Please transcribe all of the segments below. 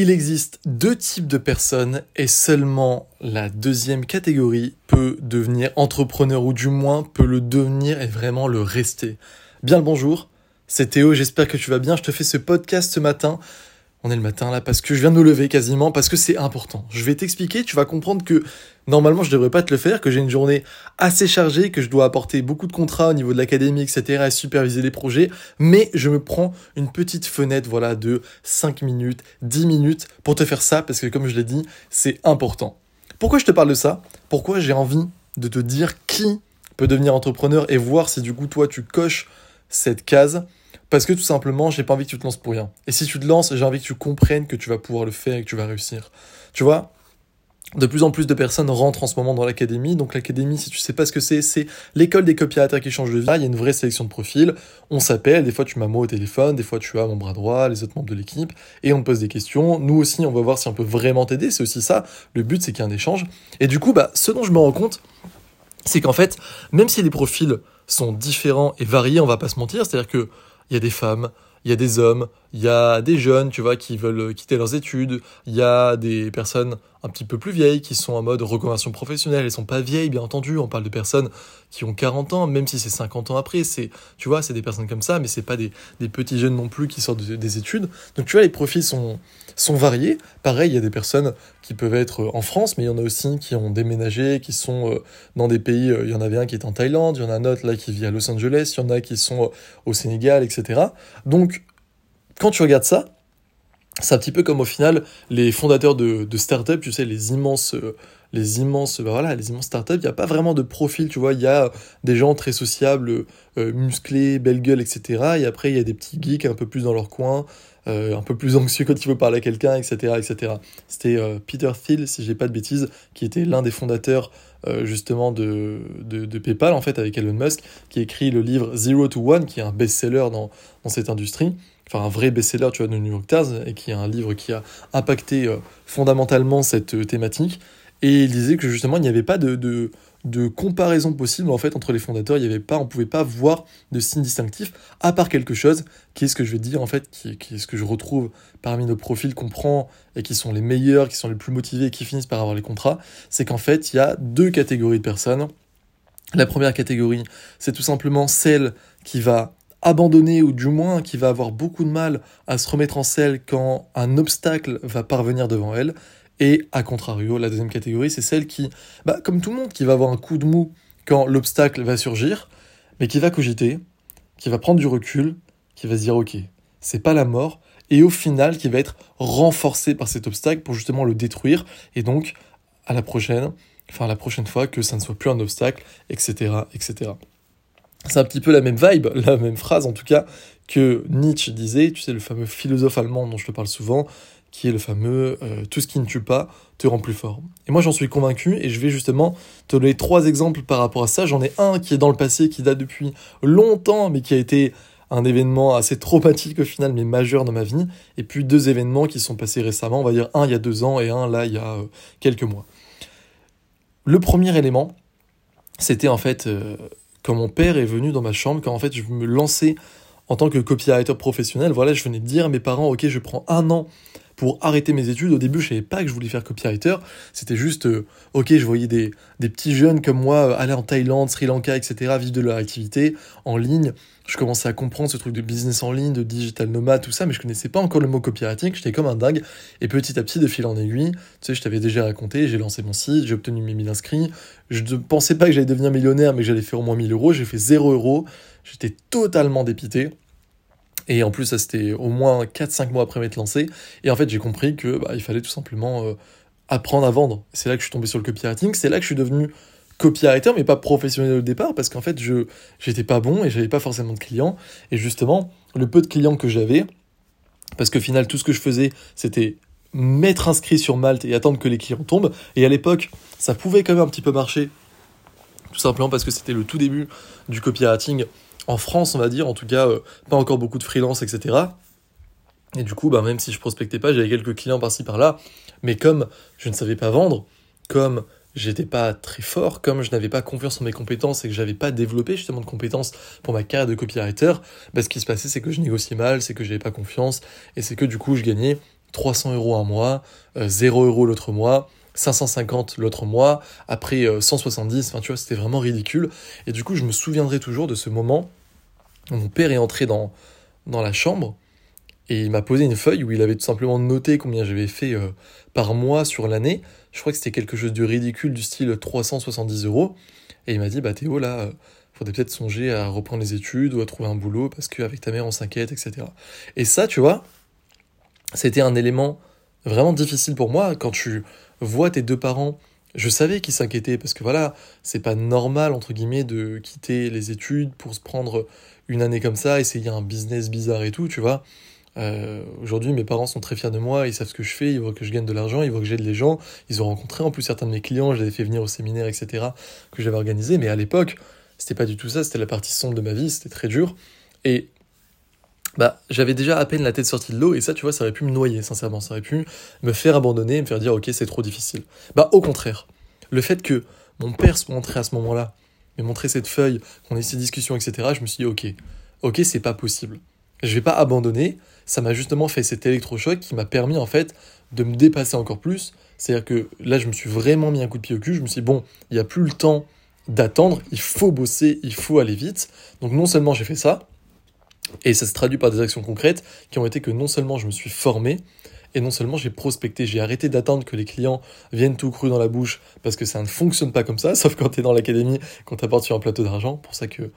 Il existe deux types de personnes et seulement la deuxième catégorie peut devenir entrepreneur ou du moins peut le devenir et vraiment le rester. Bien le bonjour, c'est Théo, j'espère que tu vas bien. Je te fais ce podcast ce matin on est le matin là parce que je viens de me lever quasiment, parce que c'est important. Je vais t'expliquer, tu vas comprendre que normalement je devrais pas te le faire, que j'ai une journée assez chargée, que je dois apporter beaucoup de contrats au niveau de l'académie, etc. et superviser les projets, mais je me prends une petite fenêtre, voilà, de 5 minutes, 10 minutes pour te faire ça, parce que comme je l'ai dit, c'est important. Pourquoi je te parle de ça? Pourquoi j'ai envie de te dire qui peut devenir entrepreneur et voir si du coup toi tu coches cette case? Parce que tout simplement, j'ai pas envie que tu te lances pour rien. Et si tu te lances, j'ai envie que tu comprennes que tu vas pouvoir le faire et que tu vas réussir. Tu vois, de plus en plus de personnes rentrent en ce moment dans l'académie. Donc l'académie, si tu sais pas ce que c'est, c'est l'école des copywriters qui changent de vie. Il y a une vraie sélection de profils. On s'appelle, des fois tu m'as moi au téléphone, des fois tu as mon bras droit, les autres membres de l'équipe, et on te pose des questions. Nous aussi, on va voir si on peut vraiment t'aider. C'est aussi ça. Le but, c'est qu'il y ait un échange. Et du coup, bah, ce dont je me rends compte, c'est qu'en fait, même si les profils sont différents et variés, on va pas se mentir, c'est-à-dire que il y a des femmes, il y a des hommes, il y a des jeunes, tu vois, qui veulent quitter leurs études, il y a des personnes un petit peu plus vieilles qui sont en mode reconversion professionnelle, elles sont pas vieilles bien entendu, on parle de personnes qui ont 40 ans, même si c'est 50 ans après, c'est tu vois, c'est des personnes comme ça, mais c'est pas des, petits jeunes non plus qui sortent des études. Donc tu vois, les profils sont sont variés. Pareil, il y a des personnes qui peuvent être en France, mais il y en a aussi qui ont déménagé, qui sont euh, dans des pays, euh, il y en avait un qui est en Thaïlande, il y en a un autre là qui vit à Los Angeles, il y en a qui sont euh, au Sénégal, etc. Donc quand tu regardes ça, c'est un petit peu comme au final les fondateurs de, de start-up, tu sais, les immenses, euh, les immenses, bah voilà, les immenses start-up, il n'y a pas vraiment de profil, tu vois, il y a des gens très sociables, euh, musclés, belle gueule, etc. Et après, il y a des petits geeks un peu plus dans leur coin, euh, un peu plus anxieux quand il veut parler à quelqu'un, etc., etc. C'était Peter Thiel, si j'ai pas de bêtises, qui était l'un des fondateurs justement de, PayPal, en fait, avec Elon Musk, qui écrit le livre Zero to One, qui est un best-seller dans cette industrie enfin un vrai best-seller tu vois, de New York Times, et qui est un livre qui a impacté euh, fondamentalement cette euh, thématique. Et il disait que justement, il n'y avait pas de, de, comparaison possible en fait entre les fondateurs. Il y avait pas, on pouvait pas voir de signe distinctif, à part quelque chose, qui est ce que je vais dire en fait, qui, qui est ce que je retrouve parmi nos profils qu'on prend et qui sont les meilleurs, qui sont les plus motivés et qui finissent par avoir les contrats. C'est qu'en fait, il y a deux catégories de personnes. La première catégorie, c'est tout simplement celle qui va abandonné ou du moins qui va avoir beaucoup de mal à se remettre en selle quand un obstacle va parvenir devant elle. Et à contrario, la deuxième catégorie, c'est celle qui, bah, comme tout le monde, qui va avoir un coup de mou quand l'obstacle va surgir, mais qui va cogiter, qui va prendre du recul, qui va se dire ok, c'est pas la mort, et au final qui va être renforcé par cet obstacle pour justement le détruire, et donc à la prochaine, enfin la prochaine fois que ça ne soit plus un obstacle, etc., etc. C'est un petit peu la même vibe, la même phrase en tout cas, que Nietzsche disait, tu sais, le fameux philosophe allemand dont je te parle souvent, qui est le fameux euh, Tout ce qui ne tue pas te rend plus fort. Et moi j'en suis convaincu et je vais justement te donner trois exemples par rapport à ça. J'en ai un qui est dans le passé, qui date depuis longtemps, mais qui a été un événement assez traumatique au final, mais majeur dans ma vie. Et puis deux événements qui sont passés récemment, on va dire un il y a deux ans et un là il y a euh, quelques mois. Le premier élément, c'était en fait euh, quand mon père est venu dans ma chambre, quand en fait je me lançais en tant que copywriter professionnel, voilà, je venais de dire à mes parents, ok, je prends un an pour arrêter mes études. Au début, je savais pas que je voulais faire copywriter. C'était juste, euh, ok, je voyais des, des, petits jeunes comme moi euh, aller en Thaïlande, Sri Lanka, etc., vivre de leur activité en ligne. Je commençais à comprendre ce truc de business en ligne, de digital nomade, tout ça, mais je connaissais pas encore le mot copywriting. J'étais comme un dingue. Et petit à petit, de fil en aiguille, tu sais, je t'avais déjà raconté, j'ai lancé mon site, j'ai obtenu mes 1000 inscrits. Je ne pensais pas que j'allais devenir millionnaire, mais que j'allais faire au moins 1000 euros. J'ai fait 0 euros. J'étais totalement dépité. Et en plus, ça c'était au moins 4-5 mois après m'être lancé. Et en fait, j'ai compris que bah, il fallait tout simplement euh, apprendre à vendre. C'est là que je suis tombé sur le copywriting. C'est là que je suis devenu copywriter, mais pas professionnel au départ, parce qu'en fait, je j'étais pas bon et j'avais pas forcément de clients. Et justement, le peu de clients que j'avais, parce qu'au final, tout ce que je faisais, c'était m'être inscrit sur Malte et attendre que les clients tombent. Et à l'époque, ça pouvait quand même un petit peu marcher, tout simplement parce que c'était le tout début du copywriting en France, on va dire, en tout cas, euh, pas encore beaucoup de freelance, etc. Et du coup, bah, même si je prospectais pas, j'avais quelques clients par-ci par-là. Mais comme je ne savais pas vendre, comme j'étais pas très fort, comme je n'avais pas confiance en mes compétences et que j'avais pas développé justement de compétences pour ma carrière de copywriter, bah, ce qui se passait, c'est que je négociais mal, c'est que j'avais pas confiance, et c'est que du coup, je gagnais 300 euros un mois, 0 euros l'autre mois, 550 l'autre mois, après 170, enfin tu vois, c'était vraiment ridicule. Et du coup, je me souviendrai toujours de ce moment mon père est entré dans, la chambre et il m'a posé une feuille où il avait tout simplement noté combien j'avais fait euh, par mois sur l'année. Je crois que c'était quelque chose de ridicule du style 370 euros. Et il m'a dit, bah Théo, là, euh, faudrait peut-être songer à reprendre les études ou à trouver un boulot parce qu'avec ta mère, on s'inquiète, etc. Et ça, tu vois, c'était un élément vraiment difficile pour moi quand tu vois tes deux parents. Je savais qu'ils s'inquiétaient parce que voilà, c'est pas normal, entre guillemets, de quitter les études pour se prendre une année comme ça, essayer un business bizarre et tout, tu vois. Euh, aujourd'hui, mes parents sont très fiers de moi, ils savent ce que je fais, ils voient que je gagne de l'argent, ils voient que j'aide les gens. Ils ont rencontré en plus certains de mes clients, je les ai fait venir au séminaire, etc., que j'avais organisé. Mais à l'époque, c'était pas du tout ça, c'était la partie sombre de ma vie, c'était très dur. Et bah, j'avais déjà à peine la tête sortie de l'eau, et ça, tu vois, ça aurait pu me noyer, sincèrement. Ça aurait pu me faire abandonner, me faire dire, ok, c'est trop difficile. Bah, au contraire, le fait que mon père soit entré à ce moment-là, m'ait montré cette feuille, qu'on ait ces discussions, etc., je me suis dit, ok, ok, c'est pas possible. Je vais pas abandonner, ça m'a justement fait cet électrochoc qui m'a permis en fait de me dépasser encore plus. C'est-à-dire que là, je me suis vraiment mis un coup de pied au cul. Je me suis dit, bon, il n'y a plus le temps d'attendre, il faut bosser, il faut aller vite. Donc non seulement j'ai fait ça, et ça se traduit par des actions concrètes qui ont été que non seulement je me suis formé, et non seulement j'ai prospecté, j'ai arrêté d'attendre que les clients viennent tout cru dans la bouche, parce que ça ne fonctionne pas comme ça, sauf quand tu es dans l'académie, quand tu apportes sur un plateau d'argent. Pour ça que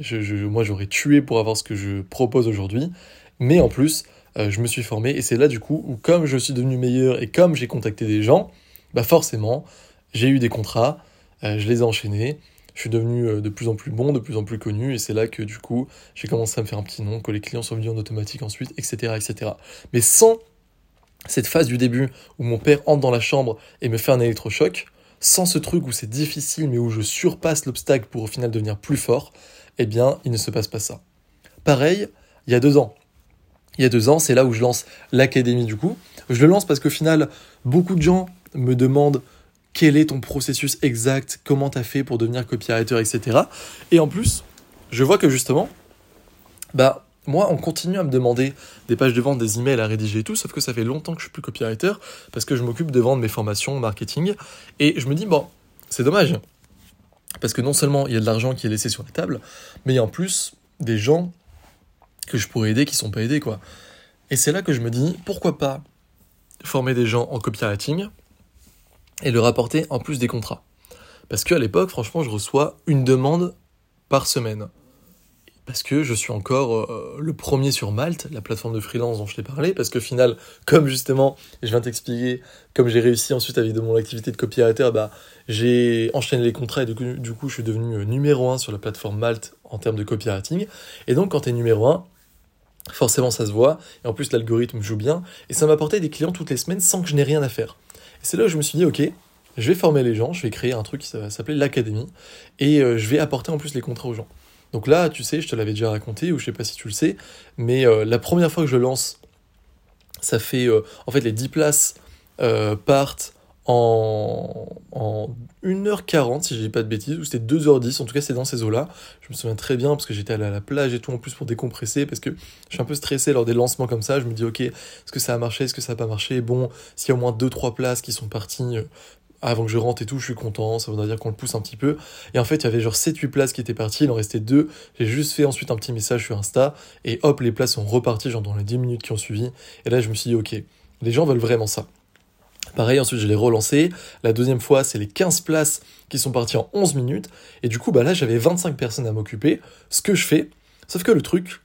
je, moi, j'aurais tué pour avoir ce que je propose aujourd'hui. Mais en plus, euh, je me suis formé et c'est là du coup où comme je suis devenu meilleur et comme j'ai contacté des gens, bah forcément, j'ai eu des contrats, euh, je les ai enchaînés, je suis devenu euh, de plus en plus bon, de plus en plus connu et c'est là que du coup, j'ai commencé à me faire un petit nom, que les clients sont venus en automatique ensuite, etc., etc. Mais sans cette phase du début où mon père entre dans la chambre et me fait un électrochoc, sans ce truc où c'est difficile mais où je surpasse l'obstacle pour au final devenir plus fort, eh bien, il ne se passe pas ça. Pareil, il y a deux ans, il y a deux ans, c'est là où je lance l'académie du coup. Je le lance parce qu'au final, beaucoup de gens me demandent quel est ton processus exact, comment tu as fait pour devenir copywriter, etc. Et en plus, je vois que justement, bah, moi, on continue à me demander des pages de vente, des emails à rédiger et tout, sauf que ça fait longtemps que je suis plus copywriter parce que je m'occupe de vendre mes formations marketing. Et je me dis, bon, c'est dommage. Parce que non seulement il y a de l'argent qui est laissé sur la table, mais il y a en plus des gens que je pourrais aider qui sont pas aidés, quoi. Et c'est là que je me dis, pourquoi pas former des gens en copywriting et leur apporter en plus des contrats? Parce qu'à l'époque, franchement, je reçois une demande par semaine. Parce que je suis encore euh, le premier sur Malte, la plateforme de freelance dont je t'ai parlé, parce que final, comme justement, je viens t'expliquer, comme j'ai réussi ensuite avec de mon activité de copywriter, bah, j'ai enchaîné les contrats et du coup, du coup, je suis devenu euh, numéro un sur la plateforme Malte en termes de copywriting. Et donc, quand tu es numéro un, Forcément, ça se voit. Et en plus, l'algorithme joue bien. Et ça m'apportait des clients toutes les semaines sans que je n'ai rien à faire. Et c'est là où je me suis dit, ok, je vais former les gens, je vais créer un truc qui s'appelait l'académie. Et euh, je vais apporter en plus les contrats aux gens. Donc là, tu sais, je te l'avais déjà raconté, ou je sais pas si tu le sais, mais euh, la première fois que je lance, ça fait, euh, en fait, les 10 places partent en, en 1h40, si je dis pas de bêtises, ou c'était 2h10, en tout cas c'est dans ces eaux-là. Je me souviens très bien parce que j'étais à la plage et tout en plus pour décompresser, parce que je suis un peu stressé lors des lancements comme ça. Je me dis, ok, est-ce que ça a marché, est-ce que ça n'a pas marché? Bon, s'il y a au moins 2-3 places qui sont parties euh, avant que je rentre et tout, je suis content, ça voudrait dire qu'on le pousse un petit peu. Et en fait, il y avait genre 7-8 places qui étaient parties, il en restait 2. J'ai juste fait ensuite un petit message sur Insta, et hop, les places sont reparties, genre dans les 10 minutes qui ont suivi. Et là, je me suis dit, ok, les gens veulent vraiment ça. Pareil, ensuite je l'ai relancé. La deuxième fois, c'est les 15 places qui sont parties en 11 minutes. Et du coup, bah là, j'avais 25 personnes à m'occuper. Ce que je fais, sauf que le truc,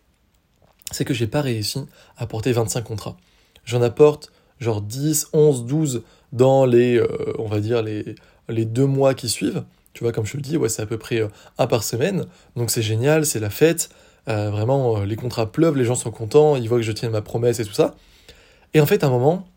c'est que j'ai pas réussi à apporter 25 contrats. J'en apporte genre 10, 11, 12 dans les, euh, on va dire, les, les deux mois qui suivent. Tu vois, comme je te le dis, ouais, c'est à peu près euh, un par semaine. Donc c'est génial, c'est la fête. Euh, vraiment, les contrats pleuvent, les gens sont contents, ils voient que je tiens ma promesse et tout ça. Et en fait, à un moment,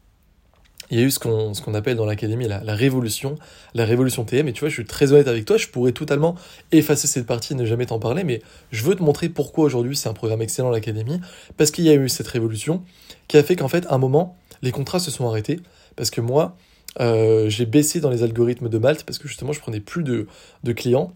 il y a eu ce qu'on appelle dans l'académie la, la, révolution, la révolution TM. Et tu vois, je suis très honnête avec toi, je pourrais totalement effacer cette partie et ne jamais t'en parler, mais je veux te montrer pourquoi aujourd'hui c'est un programme excellent l'académie, parce qu'il y a eu cette révolution qui a fait qu'en fait, à un moment, les contrats se sont arrêtés, parce que moi, euh, j'ai baissé dans les algorithmes de Malte, parce que justement, je prenais plus de, de clients.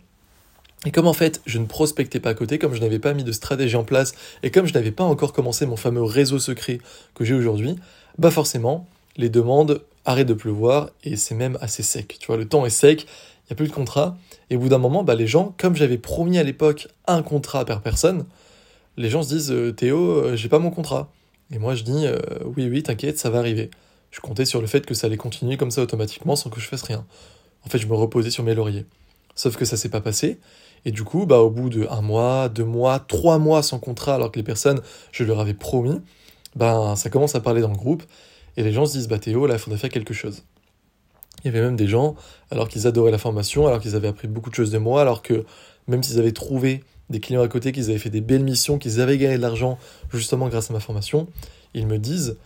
Et comme en fait, je ne prospectais pas à côté, comme je n'avais pas mis de stratégie en place, et comme je n'avais pas encore commencé mon fameux réseau secret que j'ai aujourd'hui, bah forcément, les demandes arrêtent de pleuvoir et c'est même assez sec. Tu vois, le temps est sec, il n'y a plus de contrat. Et au bout d'un moment, bah, les gens, comme j'avais promis à l'époque un contrat per personne, les gens se disent euh, Théo, euh, j'ai pas mon contrat. Et moi je dis euh, oui, oui, t'inquiète, ça va arriver. Je comptais sur le fait que ça allait continuer comme ça automatiquement sans que je fasse rien. En fait, je me reposais sur mes lauriers. Sauf que ça s'est pas passé. Et du coup, bah, au bout de un mois, deux mois, trois mois sans contrat, alors que les personnes, je leur avais promis, ben, ça commence à parler dans le groupe. Et les gens se disent, bah, Théo, là, il faudrait faire quelque chose. Il y avait même des gens, alors qu'ils adoraient la formation, alors qu'ils avaient appris beaucoup de choses de moi, alors que même s'ils avaient trouvé des clients à côté, qu'ils avaient fait des belles missions, qu'ils avaient gagné de l'argent justement grâce à ma formation, ils me disent,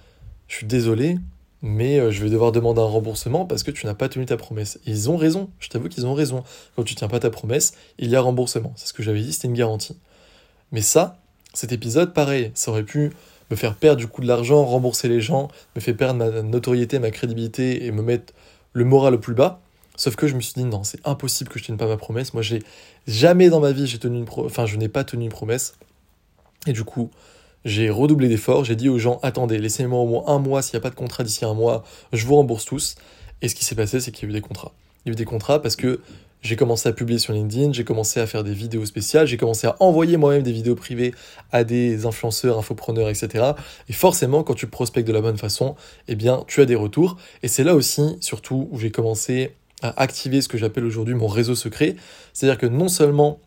je suis désolé, mais euh, je vais devoir demander un remboursement parce que tu n'as pas tenu ta promesse. ils ont raison, je t'avoue qu'ils ont raison. Quand tu tiens pas ta promesse, il y a remboursement. C'est ce que j'avais dit, c'était une garantie. Mais ça, cet épisode, pareil, ça aurait pu me faire perdre du coup de l'argent, rembourser les gens, me faire perdre ma notoriété, ma crédibilité et me mettre le moral au plus bas. Sauf que je me suis dit non, c'est impossible que je tienne pas ma promesse. Moi, j'ai jamais dans ma vie j'ai tenu une enfin je n'ai pas tenu une promesse. Et du coup, j'ai redoublé d'efforts, j'ai dit aux gens attendez, laissez-moi au moins un mois, s'il n'y a pas de contrat d'ici un mois, je vous rembourse tous. Et ce qui s'est passé, c'est qu'il y a eu des contrats. Il y a eu des contrats parce que j'ai commencé à publier sur LinkedIn, j'ai commencé à faire des vidéos spéciales, j'ai commencé à envoyer moi-même des vidéos privées à des influenceurs, infopreneurs, etc. Et forcément, quand tu prospectes de la bonne façon, eh bien, tu as des retours. Et c'est là aussi, surtout, où j'ai commencé à activer ce que j'appelle aujourd'hui mon réseau secret. C'est-à-dire que non seulement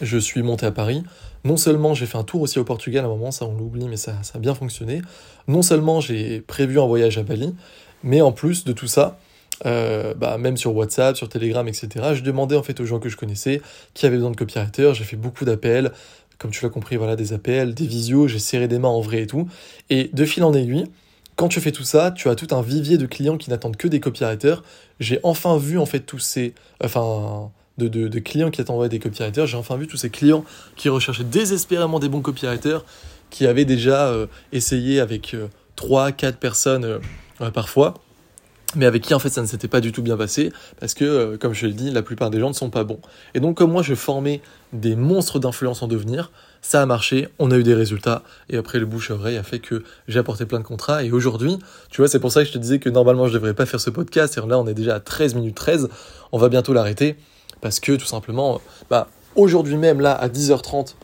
je suis monté à Paris, non seulement j'ai fait un tour aussi au Portugal à un moment, ça on l'oublie, mais ça, ça a bien fonctionné. Non seulement j'ai prévu un voyage à Bali, mais en plus de tout ça, euh, bah, même sur WhatsApp, sur Telegram, etc., je demandais en fait aux gens que je connaissais qui avaient besoin de copywriters, j'ai fait beaucoup d'appels, comme tu l'as compris, voilà, des appels, des visios, j'ai serré des mains en vrai et tout. Et de fil en aiguille, quand tu fais tout ça, tu as tout un vivier de clients qui n'attendent que des copywriters. J'ai enfin vu en fait tous ces, enfin, de, clients qui attendaient des copywriters. J'ai enfin vu tous ces clients qui recherchaient désespérément des bons copywriters, qui avaient déjà euh, essayé avec euh, trois, 4 quatre personnes euh, parfois, mais avec qui en fait ça ne s'était pas du tout bien passé, parce que, comme je l'ai dit, la plupart des gens ne sont pas bons. Et donc comme moi je formais des monstres d'influence en devenir, ça a marché, on a eu des résultats, et après le bouche à oreille a fait que j'ai apporté plein de contrats, et aujourd'hui, tu vois, c'est pour ça que je te disais que normalement je devrais pas faire ce podcast, et là on est déjà à 13 minutes 13, on va bientôt l'arrêter, parce que tout simplement, bah, aujourd'hui même, là, à 10h30,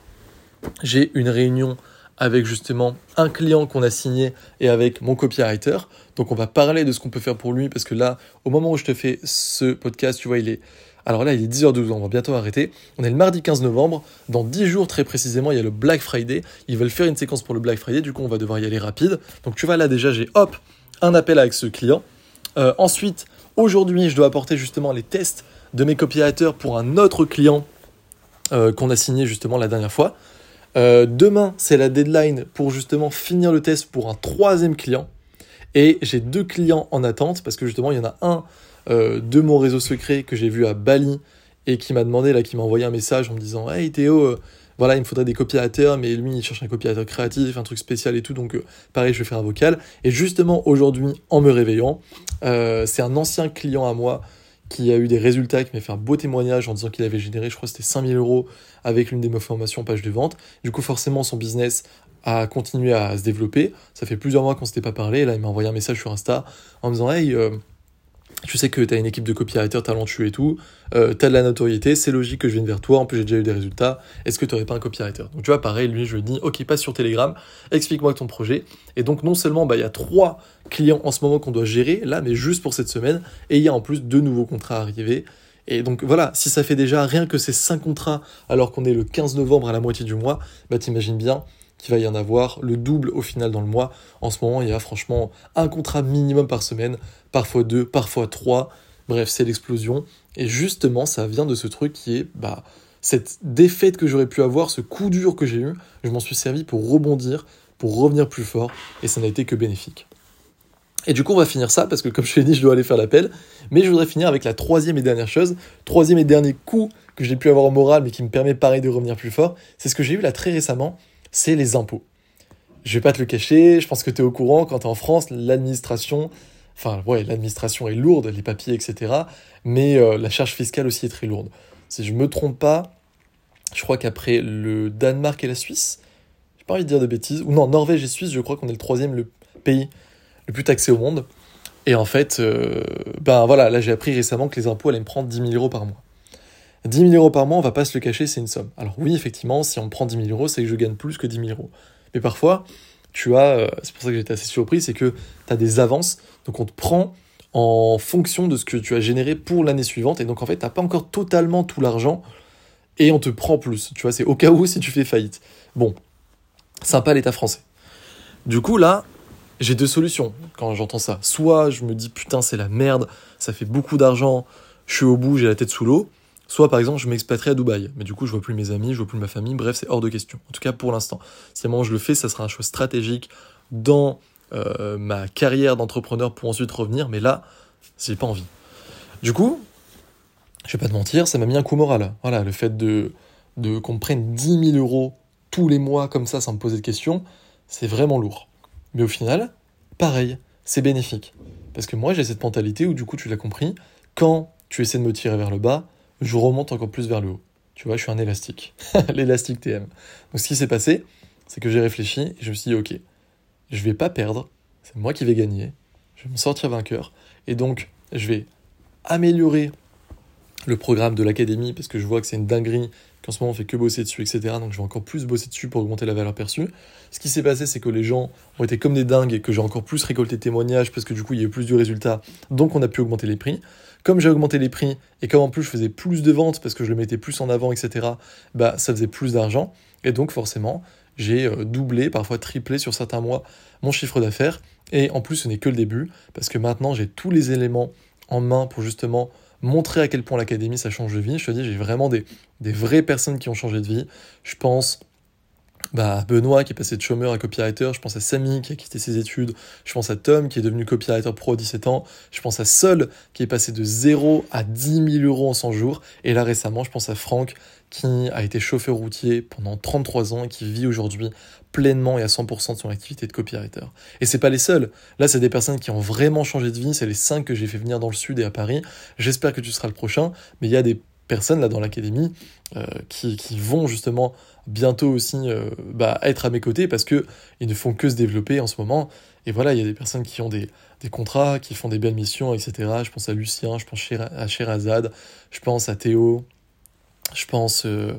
j'ai une réunion avec justement un client qu'on a signé et avec mon copywriter. Donc on va parler de ce qu'on peut faire pour lui parce que là, au moment où je te fais ce podcast, tu vois, il est... Alors là, il est 10h12, on va bientôt arrêter. On est le mardi 15 novembre. Dans 10 jours, très précisément, il y a le Black Friday. Ils veulent faire une séquence pour le Black Friday. Du coup, on va devoir y aller rapide. Donc tu vois, là déjà, j'ai hop, un appel avec ce client. Euh, ensuite, aujourd'hui, je dois apporter justement les tests de mes copywriters pour un autre client euh, qu'on a signé justement la dernière fois. Euh, demain, c'est la deadline pour justement finir le test pour un troisième client. Et j'ai deux clients en attente parce que justement, il y en a un euh, de mon réseau secret que j'ai vu à Bali et qui m'a demandé, là, qui m'a envoyé un message en me disant Hey Théo, voilà, il me faudrait des copywriters, mais lui, il cherche un copywriter créatif, un truc spécial et tout, donc pareil, je vais faire un vocal. Et justement, aujourd'hui, en me réveillant, c'est un ancien client à moi qui a eu des résultats, qui m'a fait un beau témoignage en disant qu'il avait généré, je crois c'était 5000 euros avec l'une des formations page de vente. Du coup, forcément, son business a continué à se développer. Ça fait plusieurs mois qu'on ne s'était pas parlé. là, il m'a envoyé un message sur Insta en me disant Hey, euh, tu sais que tu as une équipe de copywriters talentueux et tout, euh, tu as de la notoriété, c'est logique que je vienne vers toi, en plus j'ai déjà eu des résultats, est-ce que tu n'aurais pas un copywriter? Donc tu vois, pareil, lui je lui dis, ok, passe sur Telegram, explique-moi ton projet. Et donc non seulement bah, il y a trois clients en ce moment qu'on doit gérer, là, mais juste pour cette semaine, et il y a en plus deux nouveaux contrats arrivés. Et donc voilà, si ça fait déjà rien que ces cinq contrats, alors qu'on est le 15 novembre à la moitié du mois, bah t'imagines bien qu'il va y en avoir le double au final dans le mois. En ce moment, il y a franchement un contrat minimum par semaine, parfois deux, parfois trois. Bref, c'est l'explosion. Et justement, ça vient de ce truc qui est bah, cette défaite que j'aurais pu avoir, ce coup dur que j'ai eu. Je m'en suis servi pour rebondir, pour revenir plus fort, et ça n'a été que bénéfique. Et du coup, on va finir ça parce que, comme je l'ai dit, je dois aller faire l'appel. Mais je voudrais finir avec la troisième et dernière chose, troisième et dernier coup que j'ai pu avoir en moral, mais qui me permet pareil de revenir plus fort. C'est ce que j'ai eu là très récemment c'est les impôts. Je vais pas te le cacher, je pense que tu es au courant, quand es en France, l'administration, enfin ouais, l'administration est lourde, les papiers, etc. Mais euh, la charge fiscale aussi est très lourde. Si je me trompe pas, je crois qu'après le Danemark et la Suisse, j'ai pas envie de dire de bêtises, ou non, Norvège et Suisse, je crois qu'on est le troisième le pays le plus taxé au monde. Et en fait, euh, ben voilà, là j'ai appris récemment que les impôts allaient me prendre 10 000 euros par mois. 10 000 euros par mois, on va pas se le cacher, c'est une somme. Alors oui, effectivement, si on prend 10 000 euros, c'est que je gagne plus que 10 000 euros. Mais parfois, tu as, euh, c'est pour ça que j'étais assez surpris, c'est que tu as des avances, donc on te prend en fonction de ce que tu as généré pour l'année suivante, et donc en fait, tu pas encore totalement tout l'argent, et on te prend plus. Tu vois, c'est au cas où si tu fais faillite. Bon, sympa l'État français. Du coup, là, j'ai deux solutions quand j'entends ça. Soit je me dis putain, c'est la merde, ça fait beaucoup d'argent, je suis au bout, j'ai la tête sous l'eau. Soit par exemple, je m'expatrierai à Dubaï, mais du coup, je vois plus mes amis, je vois plus ma famille, bref, c'est hors de question. En tout cas, pour l'instant. Si à un moment je le fais, ça sera un choix stratégique dans euh, ma carrière d'entrepreneur pour ensuite revenir, mais là, j'ai pas envie. Du coup, je vais pas te mentir, ça m'a mis un coup moral. Voilà, le fait de, de qu'on me prenne 10 000 euros tous les mois comme ça sans me poser de questions, c'est vraiment lourd. Mais au final, pareil, c'est bénéfique. Parce que moi, j'ai cette mentalité où, du coup, tu l'as compris, quand tu essaies de me tirer vers le bas, je remonte encore plus vers le haut. Tu vois, je suis un élastique. L'élastique TM. Donc, ce qui s'est passé, c'est que j'ai réfléchi et je me suis dit, ok, je vais pas perdre, c'est moi qui vais gagner, je vais me sortir vainqueur, et donc, je vais améliorer le programme de l'académie parce que je vois que c'est une dinguerie qu'en ce moment on fait que bosser dessus, etc. Donc je vais encore plus bosser dessus pour augmenter la valeur perçue. Ce qui s'est passé, c'est que les gens ont été comme des dingues et que j'ai encore plus récolté témoignages parce que du coup il y a eu plus du résultat, donc on a pu augmenter les prix. Comme j'ai augmenté les prix et comme en plus je faisais plus de ventes parce que je le mettais plus en avant, etc., bah ça faisait plus d'argent et donc forcément j'ai euh, doublé, parfois triplé sur certains mois mon chiffre d'affaires et en plus ce n'est que le début parce que maintenant j'ai tous les éléments en main pour justement montrer à quel point l'académie ça change de vie. Je te dis, j'ai vraiment des, des vraies personnes qui ont changé de vie. Je pense bah, Benoît qui est passé de chômeur à copywriter, je pense à Samy qui a quitté ses études, je pense à Tom qui est devenu copywriter pro à 17 ans, je pense à Sol qui est passé de 0 à 10 000 euros en 100 jours, et là récemment je pense à Franck qui a été chauffeur routier pendant 33 ans et qui vit aujourd'hui pleinement et à 100% de son activité de copywriter. Et c'est pas les seuls. Là, c'est des personnes qui ont vraiment changé de vie. C'est les 5 que j'ai fait venir dans le sud et à Paris. J'espère que tu seras le prochain. Mais il y a des personnes là dans l'académie euh, qui, vont justement bientôt aussi euh, bah, être à mes côtés parce que ils ne font que se développer en ce moment. Et voilà, il y a des personnes qui ont des, contrats, qui font des belles missions, etc. Je pense à Lucien, je pense à Sherazade, je pense à Théo, je pense, euh,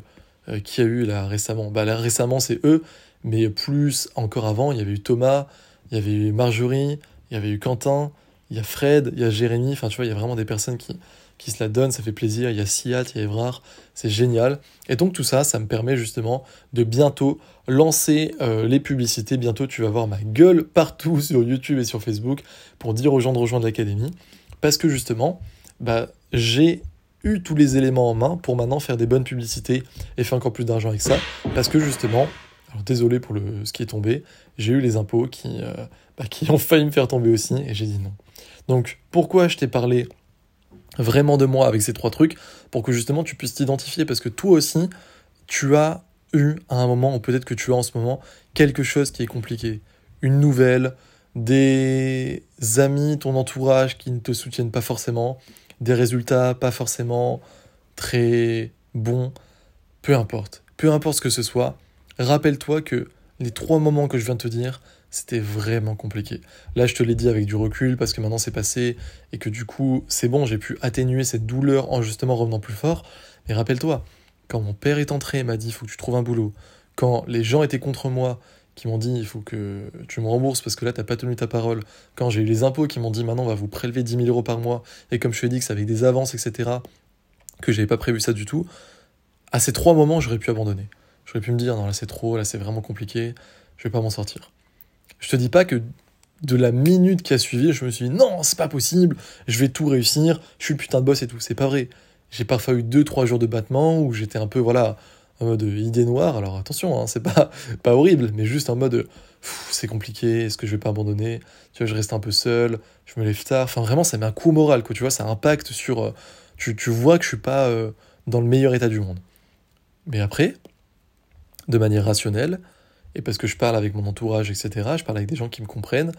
euh, qui a eu là récemment bah, là, Récemment, c'est eux, mais plus encore avant, il y avait eu Thomas, il y avait eu Marjorie, il y avait eu Quentin, il y a Fred, il y a Jérémy, enfin tu vois, il y a vraiment des personnes qui, qui se la donnent, ça fait plaisir, il y a Siat, il y a Evrard, c'est génial. Et donc tout ça, ça me permet justement de bientôt lancer euh, les publicités. Bientôt, tu vas voir ma gueule partout sur YouTube et sur Facebook pour dire aux gens de rejoindre l'académie. Parce que justement, bah, j'ai eu tous les éléments en main pour maintenant faire des bonnes publicités et faire encore plus d'argent avec ça. Parce que justement, désolé pour le, ce qui est tombé, j'ai eu les impôts qui, euh, bah, qui ont failli me faire tomber aussi et j'ai dit non. Donc pourquoi je t'ai parlé vraiment de moi avec ces trois trucs Pour que justement tu puisses t'identifier parce que toi aussi, tu as eu à un moment, ou peut-être que tu as en ce moment, quelque chose qui est compliqué. Une nouvelle, des amis, ton entourage qui ne te soutiennent pas forcément, des résultats pas forcément très bons, peu importe. Peu importe ce que ce soit, rappelle-toi que les trois moments que je viens de te dire, c'était vraiment compliqué. Là, je te l'ai dit avec du recul parce que maintenant c'est passé et que du coup, c'est bon, j'ai pu atténuer cette douleur en justement revenant plus fort. Mais rappelle-toi, quand mon père est entré et m'a dit il faut que tu trouves un boulot, quand les gens étaient contre moi qui m'ont dit il faut que tu me rembourses parce que là t'as pas tenu ta parole. Quand j'ai eu les impôts qui m'ont dit maintenant on va vous prélever 10 000 euros par mois et comme je te dit que c'est avec des avances etc que j'avais pas prévu ça du tout. À ces trois moments j'aurais pu abandonner. J'aurais pu me dire non là c'est trop, là c'est vraiment compliqué, je vais pas m'en sortir. Je te dis pas que de la minute qui a suivi, je me suis dit non c'est pas possible, je vais tout réussir, je suis le putain de boss et tout. C'est pas vrai. J'ai parfois eu deux trois jours de battement où j'étais un peu voilà en mode idée noire. Alors attention, hein, c'est pas, pas horrible, mais juste en mode c'est compliqué, est-ce que je vais pas abandonner? Tu vois, je reste un peu seul, je me lève tard. Enfin, vraiment, ça met un coup moral, quoi. Tu vois, ça impacte sur. Euh, tu, tu, vois que je suis pas euh, dans le meilleur état du monde. Mais après, de manière rationnelle, et parce que je parle avec mon entourage, etc., je parle avec des gens qui me comprennent,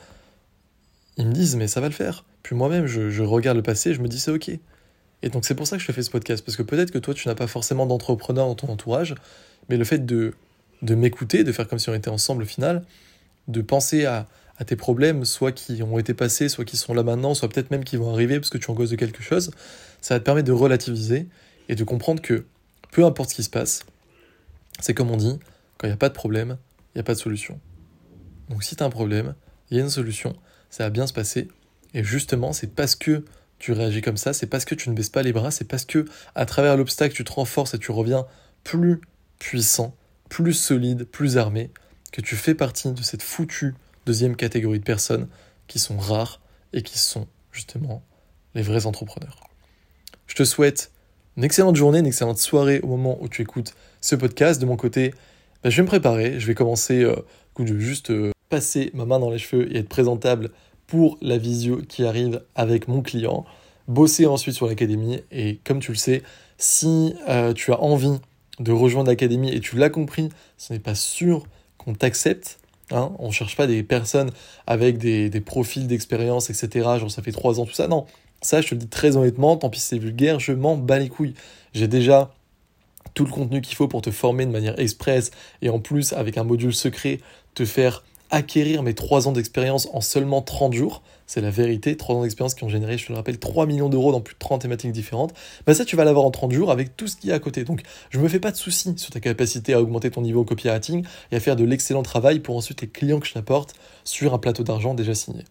ils me disent, mais ça va le faire. Puis moi-même, je, regarde le passé, je me dis, c'est ok. Et donc c'est pour ça que je fais ce podcast, parce que peut-être que toi, tu n'as pas forcément d'entrepreneur dans ton entourage, mais le fait de, de m'écouter, de faire comme si on était ensemble au final, de penser à, à tes problèmes, soit qui ont été passés, soit qui sont là maintenant, soit peut-être même qui vont arriver parce que tu angoisses de quelque chose, ça va te permettre de relativiser et de comprendre que peu importe ce qui se passe, c'est comme on dit, quand il n'y a pas de problème, il n'y a pas de solution. Donc si tu as un problème, il y a une solution, ça va bien se passer. Et justement, c'est parce que tu réagis comme ça, c'est parce que tu ne baisses pas les bras, c'est parce que à travers l'obstacle, tu te renforces et tu reviens plus puissant, plus solide, plus armé, que tu fais partie de cette foutue deuxième catégorie de personnes qui sont rares et qui sont justement les vrais entrepreneurs. Je te souhaite une excellente journée, une excellente soirée au moment où tu écoutes ce podcast. De mon côté, bah, je vais me préparer, je vais commencer, euh, je vais juste euh, passer ma main dans les cheveux et être présentable pour la visio qui arrive avec mon client, bosser ensuite sur l'académie et comme tu le sais, si euh, tu as envie de rejoindre l'académie et tu l'as compris, ce n'est pas sûr qu'on t'accepte. Hein on ne cherche pas des personnes avec des, des profils d'expérience, etc. Genre ça fait trois ans, tout ça. Non, ça je te le dis très honnêtement, tant pis c'est vulgaire, je m'en bats les couilles. J'ai déjà tout le contenu qu'il faut pour te former de manière express et en plus avec un module secret te faire acquérir mes 3 ans d'expérience en seulement 30 jours, c'est la vérité, 3 ans d'expérience qui ont généré, je te le rappelle, 3 millions d'euros dans plus de 30 thématiques différentes, bah ça tu vas l'avoir en 30 jours avec tout ce qu'il y a à côté. Donc je me fais pas de soucis sur ta capacité à augmenter ton niveau copywriting et à faire de l'excellent travail pour ensuite les clients que je t'apporte sur un plateau d'argent déjà signé.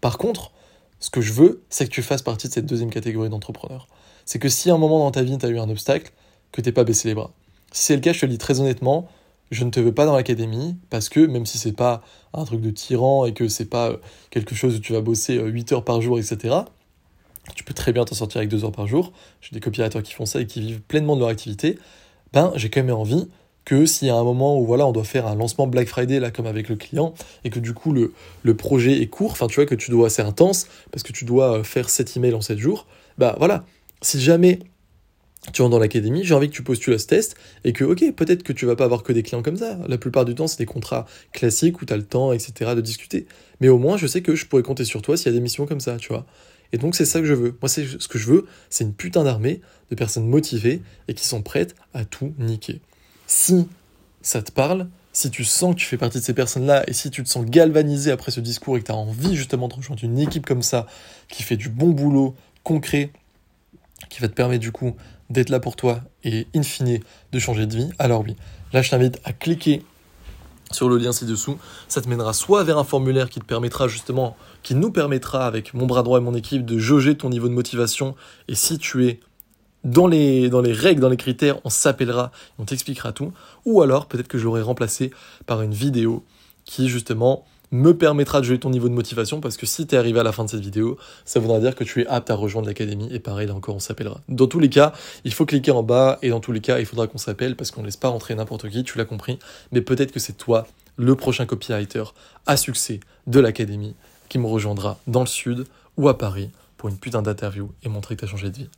Par contre, ce que je veux, c'est que tu fasses partie de cette deuxième catégorie d'entrepreneurs. C'est que si à un moment dans ta vie tu as eu un obstacle, que t'es pas baissé les bras. Si c'est le cas, je te le dis très honnêtement, je ne te veux pas dans l'académie parce que même si c'est pas un truc de tyran et que c'est pas euh, quelque chose où tu vas bosser 8 euh, heures par jour, etc., tu peux très bien t'en sortir avec 2 heures par jour. J'ai des copywriters qui font ça et qui vivent pleinement de leur activité. Ben, j'ai quand même envie que s'il y a un moment où voilà, on doit faire un lancement Black Friday, là, comme avec le client, et que du coup le, le projet est court, enfin tu vois que tu dois, c'est intense, parce que tu dois euh, faire 7 emails en 7 jours, bah voilà, si jamais tu rentres dans l'académie, j'ai envie que tu postules à ce test et que, ok, peut-être que tu vas pas avoir que des clients comme ça. La plupart du temps, c'est des contrats classiques où tu as le temps, etc., de discuter. Mais au moins, je sais que je pourrais compter sur toi s'il y a des missions comme ça, tu vois. Et donc, c'est ça que je veux. Moi, c'est ce que je veux, c'est une putain d'armée de personnes motivées et qui sont prêtes à tout niquer. Si ça te parle, si tu sens que tu fais partie de ces personnes-là et si tu te sens galvanisé après ce discours et que tu as envie justement de rejoindre une équipe comme ça qui fait du bon boulot concret, qui va te permettre du coup d'être là pour toi et in fine de changer de vie, alors oui, là je t'invite à cliquer sur le lien ci-dessous. Ça te mènera soit vers un formulaire qui te permettra justement, qui nous permettra avec mon bras droit et mon équipe de jauger ton niveau de motivation. Et si tu es dans les, dans les règles, dans les critères, on s'appellera, on t'expliquera tout. Ou alors peut-être que je l'aurai remplacé par une vidéo qui justement me permettra de jouer ton niveau de motivation parce que si tu es arrivé à la fin de cette vidéo, ça voudra dire que tu es apte à rejoindre l'académie et pareil, là encore, on s'appellera. Dans tous les cas, il faut cliquer en bas et dans tous les cas, il faudra qu'on s'appelle parce qu'on ne laisse pas rentrer n'importe qui, tu l'as compris, mais peut-être que c'est toi, le prochain copywriter à succès de l'académie qui me rejoindra dans le sud ou à Paris pour une putain d'interview et montrer que tu as changé de vie.